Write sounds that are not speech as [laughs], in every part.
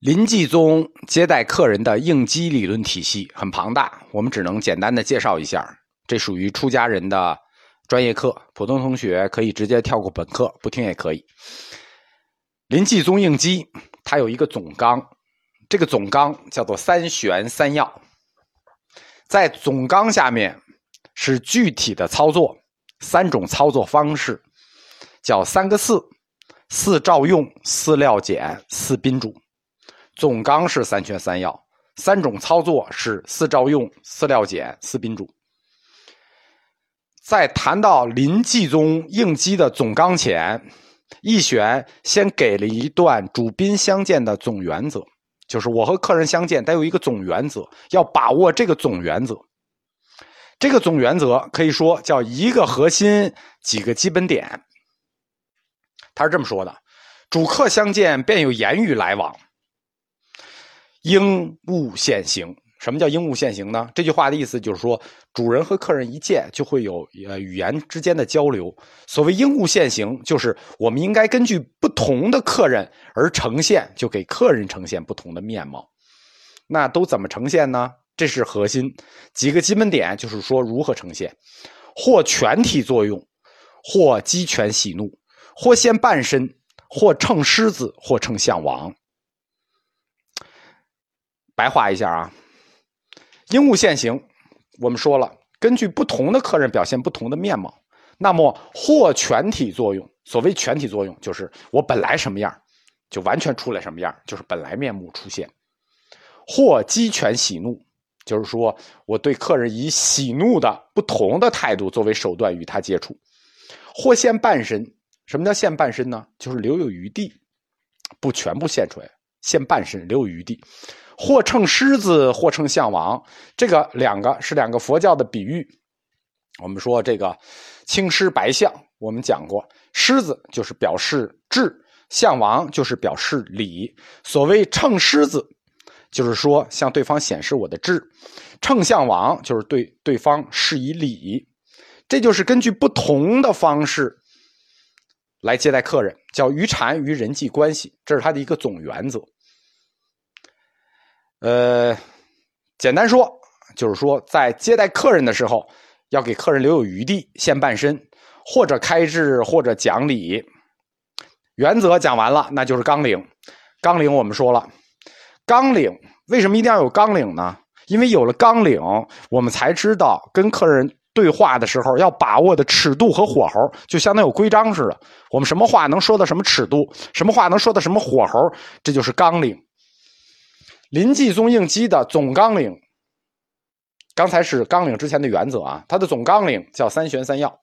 林继宗接待客人的应激理论体系很庞大，我们只能简单的介绍一下。这属于出家人的专业课，普通同学可以直接跳过本课，不听也可以。林继宗应激，它有一个总纲，这个总纲叫做三玄三要。在总纲下面是具体的操作，三种操作方式，叫三个四：四照用、四料简、四宾主。总纲是三全三要，三种操作是四照用、四料简、四宾主。在谈到临济宗应机的总纲前，易玄先给了一段主宾相见的总原则，就是我和客人相见得有一个总原则，要把握这个总原则。这个总原则可以说叫一个核心，几个基本点。他是这么说的：主客相见便有言语来往。应物现形，什么叫应物现形呢？这句话的意思就是说，主人和客人一见就会有呃语言之间的交流。所谓应物现形，就是我们应该根据不同的客人而呈现，就给客人呈现不同的面貌。那都怎么呈现呢？这是核心几个基本点，就是说如何呈现，或全体作用，或鸡犬喜怒，或现半身，或称狮子，或称象王。白话一下啊，应物现形，我们说了，根据不同的客人表现不同的面貌。那么或全体作用，所谓全体作用，就是我本来什么样，就完全出来什么样，就是本来面目出现。或鸡犬喜怒，就是说我对客人以喜怒的不同的态度作为手段与他接触。或现半身，什么叫现半身呢？就是留有余地，不全部现出来，现半身留有余地。或称狮子，或称象王，这个两个是两个佛教的比喻。我们说这个青狮白象，我们讲过，狮子就是表示智，象王就是表示礼。所谓称狮子，就是说向对方显示我的智；称象王，就是对对方施以礼。这就是根据不同的方式来接待客人，叫于禅于人际关系，这是他的一个总原则。呃，简单说就是说，在接待客人的时候，要给客人留有余地，现半身，或者开智，或者讲理。原则讲完了，那就是纲领。纲领我们说了，纲领为什么一定要有纲领呢？因为有了纲领，我们才知道跟客人对话的时候要把握的尺度和火候，就相当有规章似的。我们什么话能说到什么尺度，什么话能说到什么火候，这就是纲领。临济宗应机的总纲领，刚才是纲领之前的原则啊，它的总纲领叫三玄三要。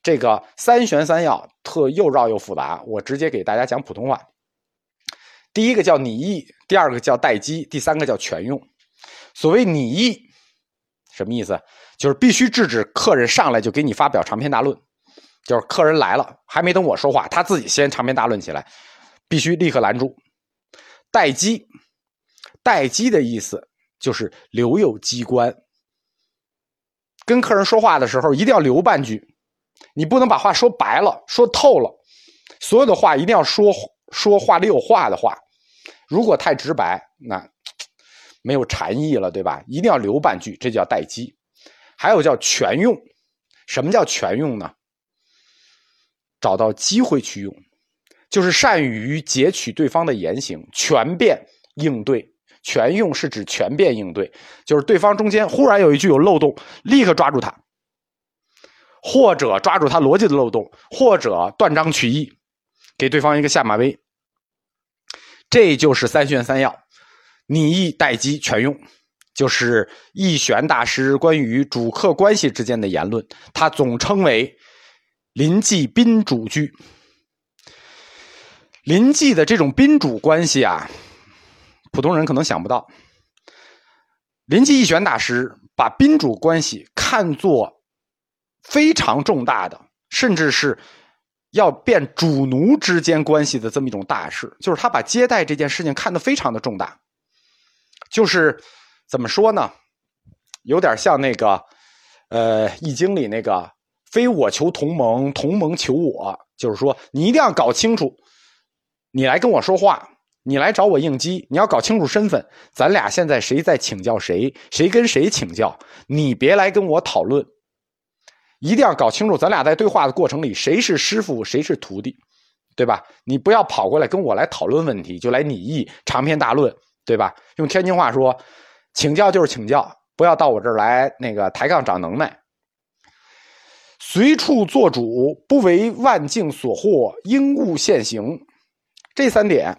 这个三玄三要特又绕又复杂，我直接给大家讲普通话。第一个叫拟意，第二个叫待机，第三个叫全用。所谓拟意，什么意思？就是必须制止客人上来就给你发表长篇大论，就是客人来了还没等我说话，他自己先长篇大论起来，必须立刻拦住。待机。待机的意思就是留有机关，跟客人说话的时候一定要留半句，你不能把话说白了、说透了，所有的话一定要说说话里有话的话。如果太直白，那没有禅意了，对吧？一定要留半句，这叫待机。还有叫全用，什么叫全用呢？找到机会去用，就是善于截取对方的言行，全变应对。全用是指全变应对，就是对方中间忽然有一句有漏洞，立刻抓住他，或者抓住他逻辑的漏洞，或者断章取义，给对方一个下马威。这就是三玄三要，拟意待机全用，就是易玄大师关于主客关系之间的言论，他总称为临济宾主句。临济的这种宾主关系啊。普通人可能想不到，临济义玄大师把宾主关系看作非常重大的，甚至是要变主奴之间关系的这么一种大事。就是他把接待这件事情看得非常的重大，就是怎么说呢？有点像那个呃《易经》里那个“非我求同盟，同盟求我”，就是说你一定要搞清楚，你来跟我说话。你来找我应激，你要搞清楚身份。咱俩现在谁在请教谁，谁跟谁请教？你别来跟我讨论，一定要搞清楚，咱俩在对话的过程里，谁是师傅，谁是徒弟，对吧？你不要跑过来跟我来讨论问题，就来拟议长篇大论，对吧？用天津话说，请教就是请教，不要到我这儿来那个抬杠长能耐。随处做主，不为万境所惑，应物现行。这三点。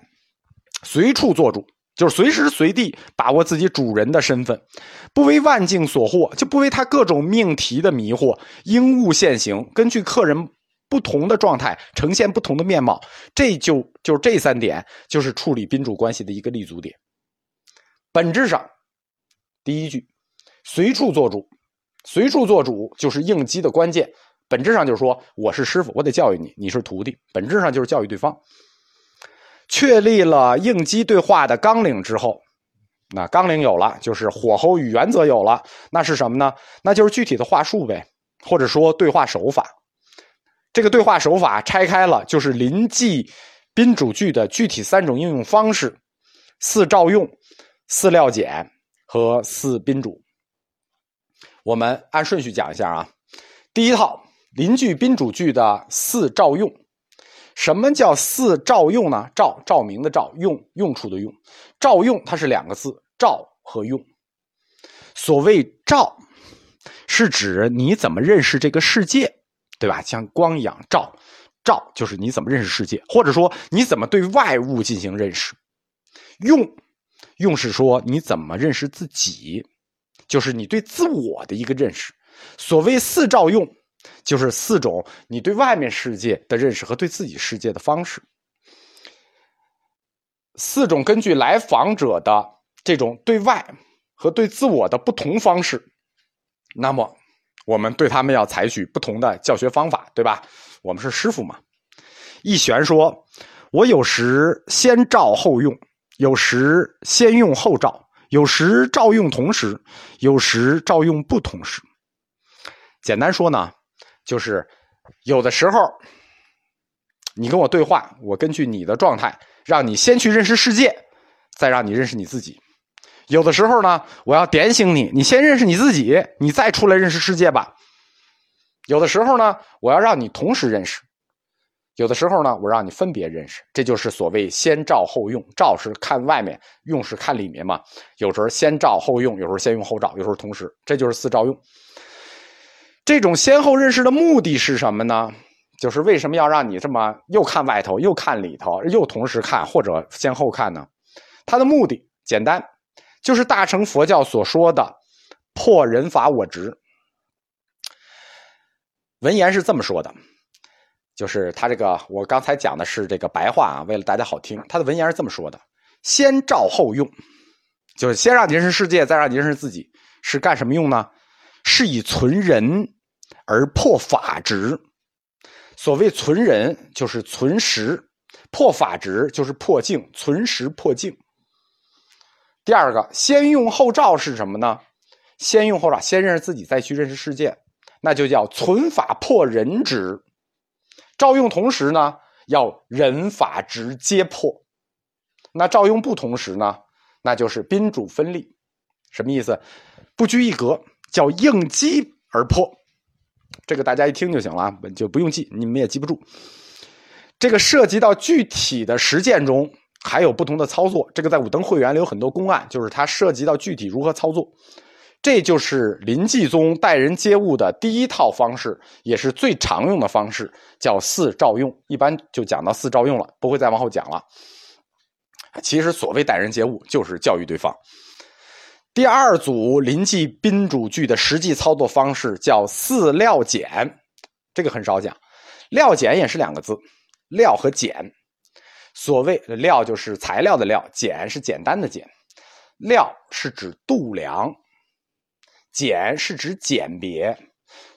随处做主，就是随时随地把握自己主人的身份，不为万境所惑，就不为他各种命题的迷惑，应物现形，根据客人不同的状态呈现不同的面貌。这就就这三点，就是处理宾主关系的一个立足点。本质上，第一句，随处做主，随处做主就是应激的关键。本质上就是说，我是师傅，我得教育你，你是徒弟，本质上就是教育对方。确立了应激对话的纲领之后，那纲领有了，就是火候与原则有了，那是什么呢？那就是具体的话术呗，或者说对话手法。这个对话手法拆开了，就是临记宾主句的具体三种应用方式：四照用、四料简和四宾主。我们按顺序讲一下啊。第一套临句宾主句的四照用。什么叫四照用呢？照照明的照，用用处的用，照用它是两个字，照和用。所谓照，是指你怎么认识这个世界，对吧？像光一样照，照就是你怎么认识世界，或者说你怎么对外物进行认识。用，用是说你怎么认识自己，就是你对自我的一个认识。所谓四照用。就是四种你对外面世界的认识和对自己世界的方式，四种根据来访者的这种对外和对自我的不同方式，那么我们对他们要采取不同的教学方法，对吧？我们是师傅嘛。一玄说：“我有时先照后用，有时先用后照，有时照用同时，有时照用不同时。”简单说呢。就是有的时候，你跟我对话，我根据你的状态，让你先去认识世界，再让你认识你自己。有的时候呢，我要点醒你，你先认识你自己，你再出来认识世界吧。有的时候呢，我要让你同时认识；有的时候呢，我让你分别认识。这就是所谓先照后用，照是看外面，用是看里面嘛。有时候先照后用，有时候先用后照，有时候同时，这就是四照用。这种先后认识的目的是什么呢？就是为什么要让你这么又看外头又看里头又同时看或者先后看呢？它的目的简单，就是大乘佛教所说的破人法我执。文言是这么说的，就是他这个我刚才讲的是这个白话啊，为了大家好听，他的文言是这么说的：先照后用，就是先让你认识世界，再让你认识自己，是干什么用呢？是以存人而破法执。所谓存人，就是存实；破法执，就是破境。存实破境。第二个，先用后照是什么呢？先用后照，先认识自己，再去认识世界，那就叫存法破人执。照用同时呢，要人法执皆破。那照用不同时呢，那就是宾主分立。什么意思？不拘一格。叫应机而破，这个大家一听就行了，就不用记，你们也记不住。这个涉及到具体的实践中，还有不同的操作。这个在武登会员里有很多公案，就是它涉及到具体如何操作。这就是临济宗待人接物的第一套方式，也是最常用的方式，叫四照用。一般就讲到四照用了，不会再往后讲了。其实所谓待人接物，就是教育对方。第二组临济宾主句的实际操作方式叫四料简，这个很少讲。料简也是两个字，料和简。所谓料就是材料的料，简是简单的简。料是指度量，简是指简别。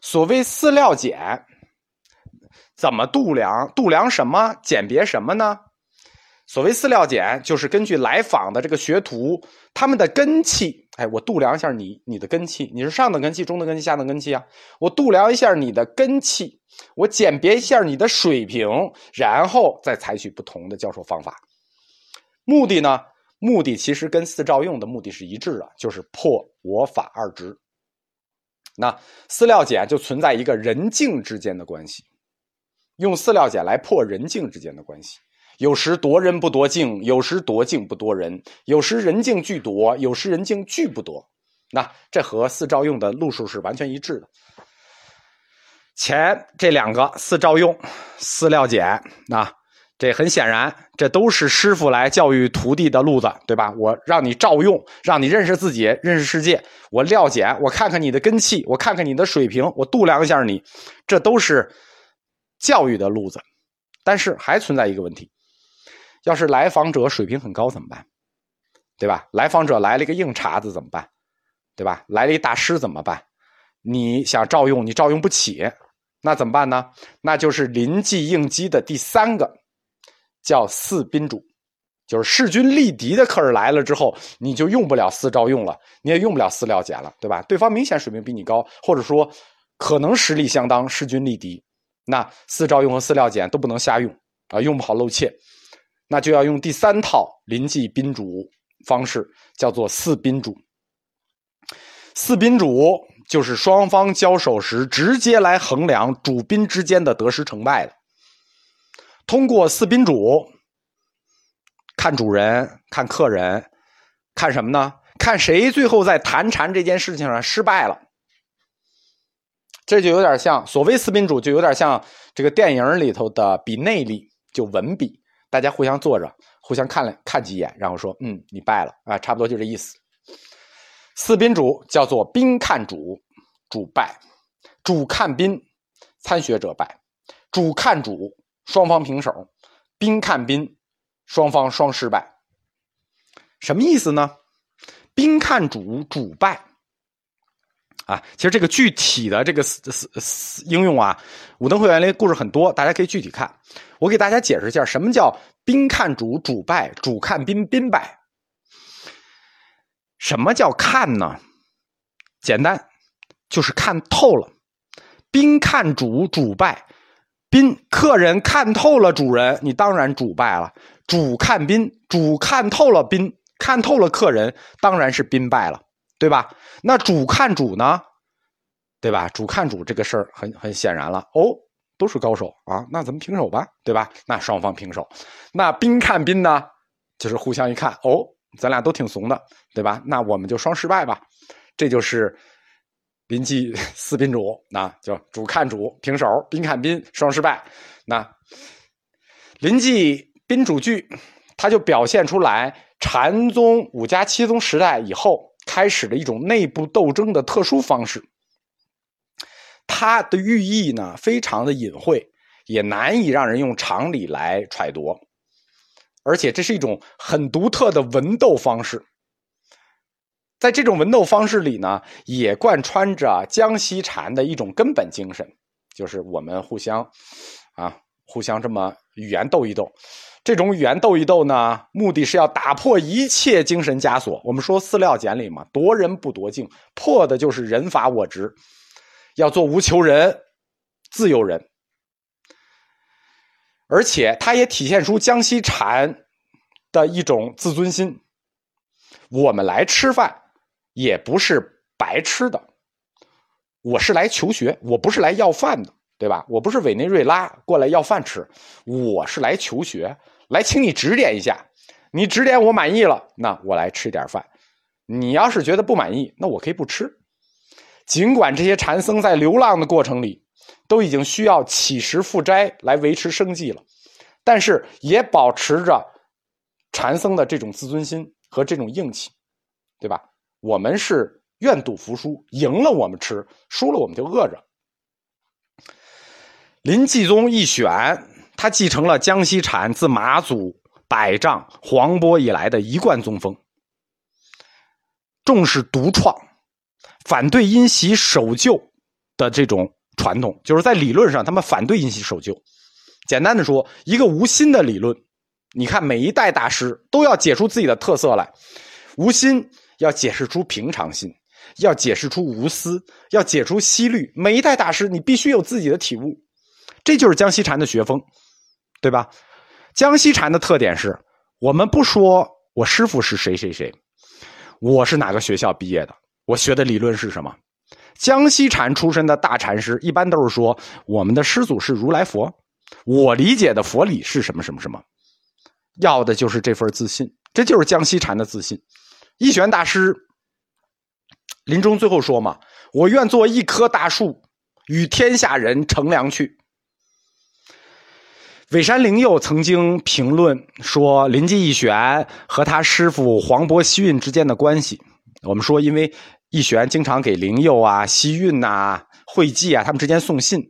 所谓四料简，怎么度量？度量什么？简别什么呢？所谓四料简，就是根据来访的这个学徒他们的根气，哎，我度量一下你你的根气，你是上等根气、中等根气、下等根气啊？我度量一下你的根气，我鉴别一下你的水平，然后再采取不同的教授方法。目的呢？目的其实跟四照用的目的是一致的，就是破我法二执。那四料简就存在一个人境之间的关系，用四料简来破人境之间的关系。有时夺人不夺境，有时夺境不夺人，有时人境俱夺，有时人境俱不夺。那这和四照用的路数是完全一致的。前这两个四照用、四料简，那这很显然，这都是师傅来教育徒弟的路子，对吧？我让你照用，让你认识自己，认识世界。我料简，我看看你的根气，我看看你的水平，我度量一下你，这都是教育的路子。但是还存在一个问题。要是来访者水平很高怎么办？对吧？来访者来了一个硬茬子怎么办？对吧？来了一大师怎么办？你想照用，你照用不起，那怎么办呢？那就是临济应机的第三个，叫四宾主，就是势均力敌的客人来了之后，你就用不了四照用了，你也用不了四料简了，对吧？对方明显水平比你高，或者说可能实力相当，势均力敌，那四照用和四料简都不能瞎用啊，用不好露怯。那就要用第三套临济宾主方式，叫做四宾主。四宾主就是双方交手时直接来衡量主宾之间的得失成败的。通过四宾主，看主人，看客人，看什么呢？看谁最后在谈禅这件事情上失败了。这就有点像所谓四宾主，就有点像这个电影里头的比内力，就文笔。大家互相坐着，互相看了看几眼，然后说：“嗯，你败了啊，差不多就这意思。”四宾主叫做宾看主，主败；主看宾，参学者败；主看主，双方平手；宾看宾，双方双失败。什么意思呢？宾看主，主败。啊，其实这个具体的这个应用啊，武登会员里故事很多，大家可以具体看。我给大家解释一下，什么叫宾看主，主败；主看宾，宾败。什么叫看呢？简单，就是看透了。宾看主，主败；宾客人看透了主人，你当然主败了。主看宾，主看透了宾，看透了客人，当然是宾败了。对吧？那主看主呢？对吧？主看主这个事儿很很显然了哦，都是高手啊，那咱们平手吧，对吧？那双方平手。那宾看宾呢？就是互相一看哦，咱俩都挺怂的，对吧？那我们就双失败吧。这就是临济 [laughs] 四宾主，那就主看主平手，宾看宾双失败。那临济宾主句，它就表现出来禅宗五家七宗时代以后。开始的一种内部斗争的特殊方式，它的寓意呢非常的隐晦，也难以让人用常理来揣度，而且这是一种很独特的文斗方式。在这种文斗方式里呢，也贯穿着江西禅的一种根本精神，就是我们互相啊，互相这么语言斗一斗。这种语言斗一斗呢，目的是要打破一切精神枷锁。我们说饲料简里嘛，夺人不夺境，破的就是人法我执，要做无求人、自由人。而且，它也体现出江西禅的一种自尊心。我们来吃饭，也不是白吃的，我是来求学，我不是来要饭的，对吧？我不是委内瑞拉过来要饭吃，我是来求学。来，请你指点一下。你指点我满意了，那我来吃点饭。你要是觉得不满意，那我可以不吃。尽管这些禅僧在流浪的过程里，都已经需要乞食负斋来维持生计了，但是也保持着禅僧的这种自尊心和这种硬气，对吧？我们是愿赌服输，赢了我们吃，输了我们就饿着。临济宗一选。他继承了江西禅自马祖、百丈、黄波以来的一贯宗风，重视独创，反对因袭守旧的这种传统。就是在理论上，他们反对因袭守旧。简单的说，一个无心的理论。你看，每一代大师都要解出自己的特色来。无心要解释出平常心，要解释出无私，要解出息虑。每一代大师，你必须有自己的体悟。这就是江西禅的学风。对吧？江西禅的特点是我们不说我师傅是谁谁谁，我是哪个学校毕业的，我学的理论是什么？江西禅出身的大禅师，一般都是说我们的师祖是如来佛，我理解的佛理是什么什么什么，要的就是这份自信，这就是江西禅的自信。一玄大师临终最后说嘛：“我愿做一棵大树，与天下人乘凉去。”尾山灵佑曾经评论说，林济义玄和他师傅黄伯希运之间的关系，我们说因为。义玄经常给灵佑啊、西运呐、会稽啊，他们之间送信。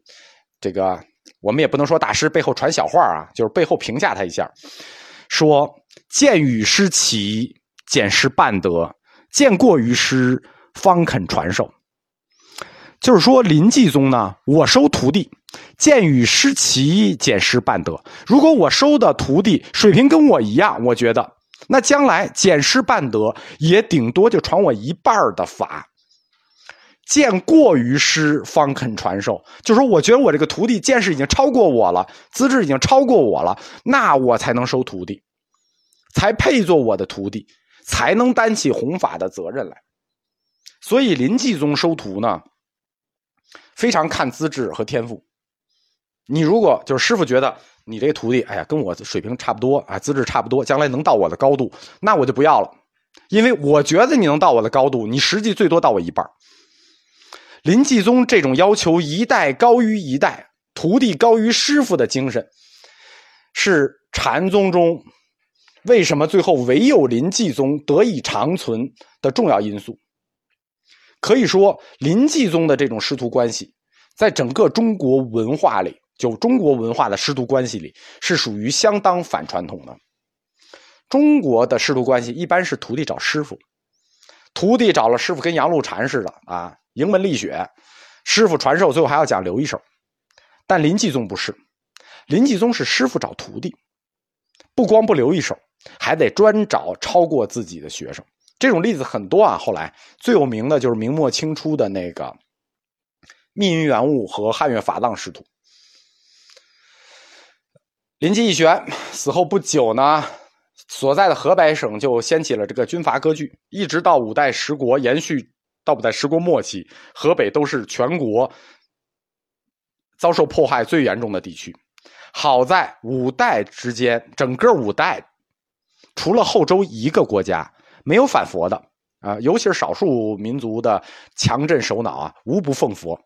这个我们也不能说大师背后传小话啊，就是背后评价他一下，说见与师齐，见师半德，见过于师，方肯传授。就是说，林济宗呢，我收徒弟，见与师齐，见师半德。如果我收的徒弟水平跟我一样，我觉得。那将来减师半德，也顶多就传我一半的法。见过于师，方肯传授。就说我觉得我这个徒弟见识已经超过我了，资质已经超过我了，那我才能收徒弟，才配做我的徒弟，才能担起弘法的责任来。所以林济宗收徒呢，非常看资质和天赋。你如果就是师傅觉得。你这个徒弟，哎呀，跟我水平差不多啊，资质差不多，将来能到我的高度，那我就不要了，因为我觉得你能到我的高度，你实际最多到我一半。林济宗这种要求一代高于一代，徒弟高于师傅的精神，是禅宗中为什么最后唯有林济宗得以长存的重要因素。可以说，林济宗的这种师徒关系，在整个中国文化里。就中国文化的师徒关系里，是属于相当反传统的。中国的师徒关系一般是徒弟找师傅，徒弟找了师傅，跟杨露禅似的啊，迎门立雪，师傅传授，最后还要讲留一手。但林济宗不是，林济宗是师傅找徒弟，不光不留一手，还得专找超过自己的学生。这种例子很多啊。后来最有名的就是明末清初的那个密云圆悟和汉乐法藏师徒。临济义玄死后不久呢，所在的河北省就掀起了这个军阀割据，一直到五代十国，延续到五代十国末期，河北都是全国遭受迫害最严重的地区。好在五代之间，整个五代除了后周一个国家没有反佛的啊，尤其是少数民族的强镇首脑啊，无不奉佛，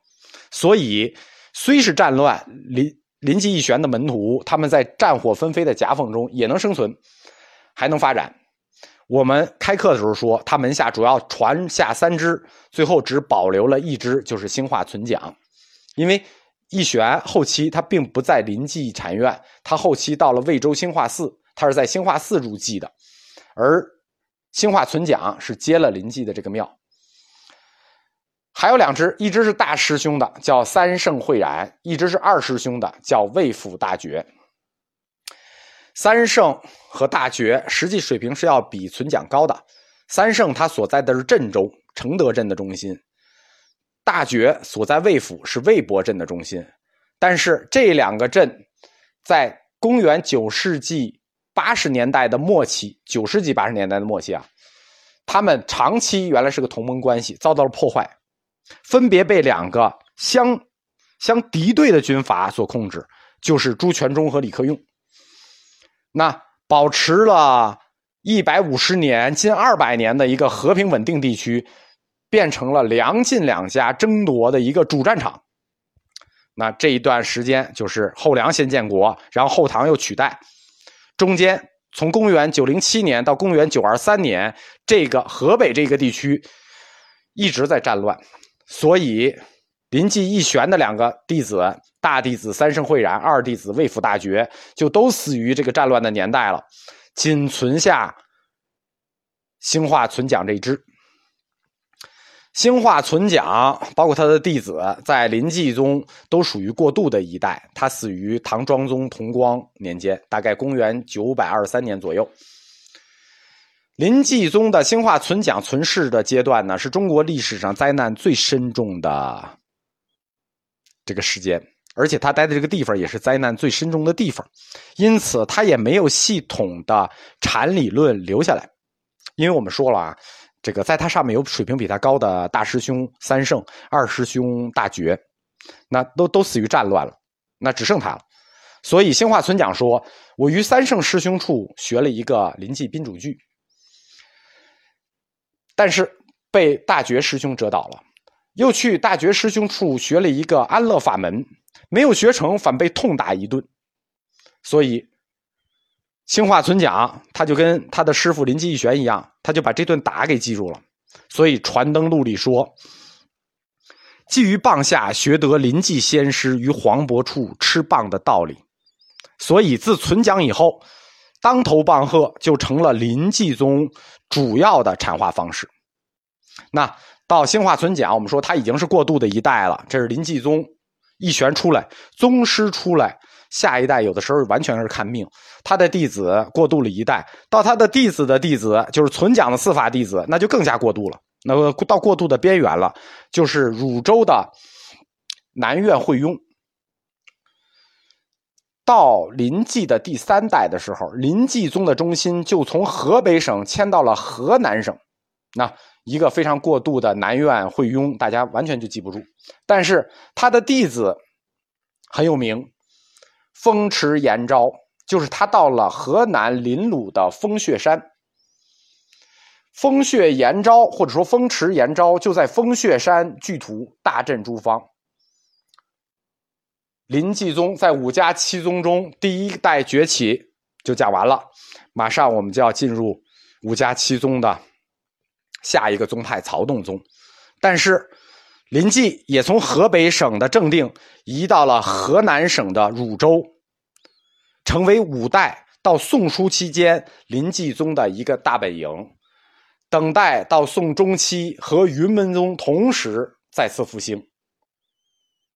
所以虽是战乱临。临济义玄的门徒，他们在战火纷飞的夹缝中也能生存，还能发展。我们开课的时候说，他门下主要传下三支，最后只保留了一支，就是兴化存讲。因为义玄后期他并不在临济禅院，他后期到了魏州兴化寺，他是在兴化寺入寂的，而兴化存讲是接了临济的这个庙。还有两只，一只是大师兄的，叫三圣慧然；一只是二师兄的，叫魏府大觉。三圣和大觉实际水平是要比存讲高的。三圣他所在的是镇州承德镇的中心，大觉所在魏府是魏博镇的中心。但是这两个镇在公元九世纪八十年代的末期，九世纪八十年代的末期啊，他们长期原来是个同盟关系，遭到了破坏。分别被两个相相敌对的军阀所控制，就是朱全忠和李克用。那保持了一百五十年、近二百年的一个和平稳定地区，变成了梁晋两家争夺的一个主战场。那这一段时间就是后梁先建国，然后后唐又取代，中间从公元九零七年到公元九二三年，这个河北这个地区一直在战乱。所以，临济义玄的两个弟子，大弟子三圣慧然，二弟子魏府大觉，就都死于这个战乱的年代了，仅存下兴化存讲这一支。兴化存讲，包括他的弟子，在临济宗都属于过渡的一代。他死于唐庄宗同光年间，大概公元九百二十三年左右。林济宗的兴化存讲存世的阶段呢，是中国历史上灾难最深重的这个时间，而且他待的这个地方也是灾难最深重的地方，因此他也没有系统的禅理论留下来。因为我们说了啊，这个在他上面有水平比他高的大师兄三圣、二师兄大觉，那都都死于战乱了，那只剩他了。所以兴化存讲说：“我于三圣师兄处学了一个临济宾主句，但是被大觉师兄折倒了。又去大觉师兄处学了一个安乐法门，没有学成，反被痛打一顿。所以兴化存讲，他就跟他的师傅临济义玄一样，他就把这顿打给记住了。所以传灯录里说。”基于棒下学得临济先师于黄伯处吃棒的道理。所以自存讲以后，当头棒喝就成了临济宗主要的禅化方式。那到兴化存讲，我们说他已经是过渡的一代了。这是临济宗一玄出来，宗师出来，下一代有的时候完全是看命。他的弟子过渡了一代，到他的弟子的弟子，就是存讲的四法弟子，那就更加过渡了。那么到过渡的边缘了，就是汝州的南苑慧雍。到临济的第三代的时候，临济宗的中心就从河北省迁到了河南省。那一个非常过渡的南苑会雍，大家完全就记不住。但是他的弟子很有名，风池延昭，就是他到了河南临鲁的风穴山。风穴延昭，或者说风池延昭，就在风穴山聚图大振诸方。林济宗在五家七宗中第一代崛起就讲完了，马上我们就要进入五家七宗的下一个宗派曹洞宗。但是林继也从河北省的正定移到了河南省的汝州，成为五代到宋初期间林济宗的一个大本营，等待到宋中期和云门宗同时再次复兴。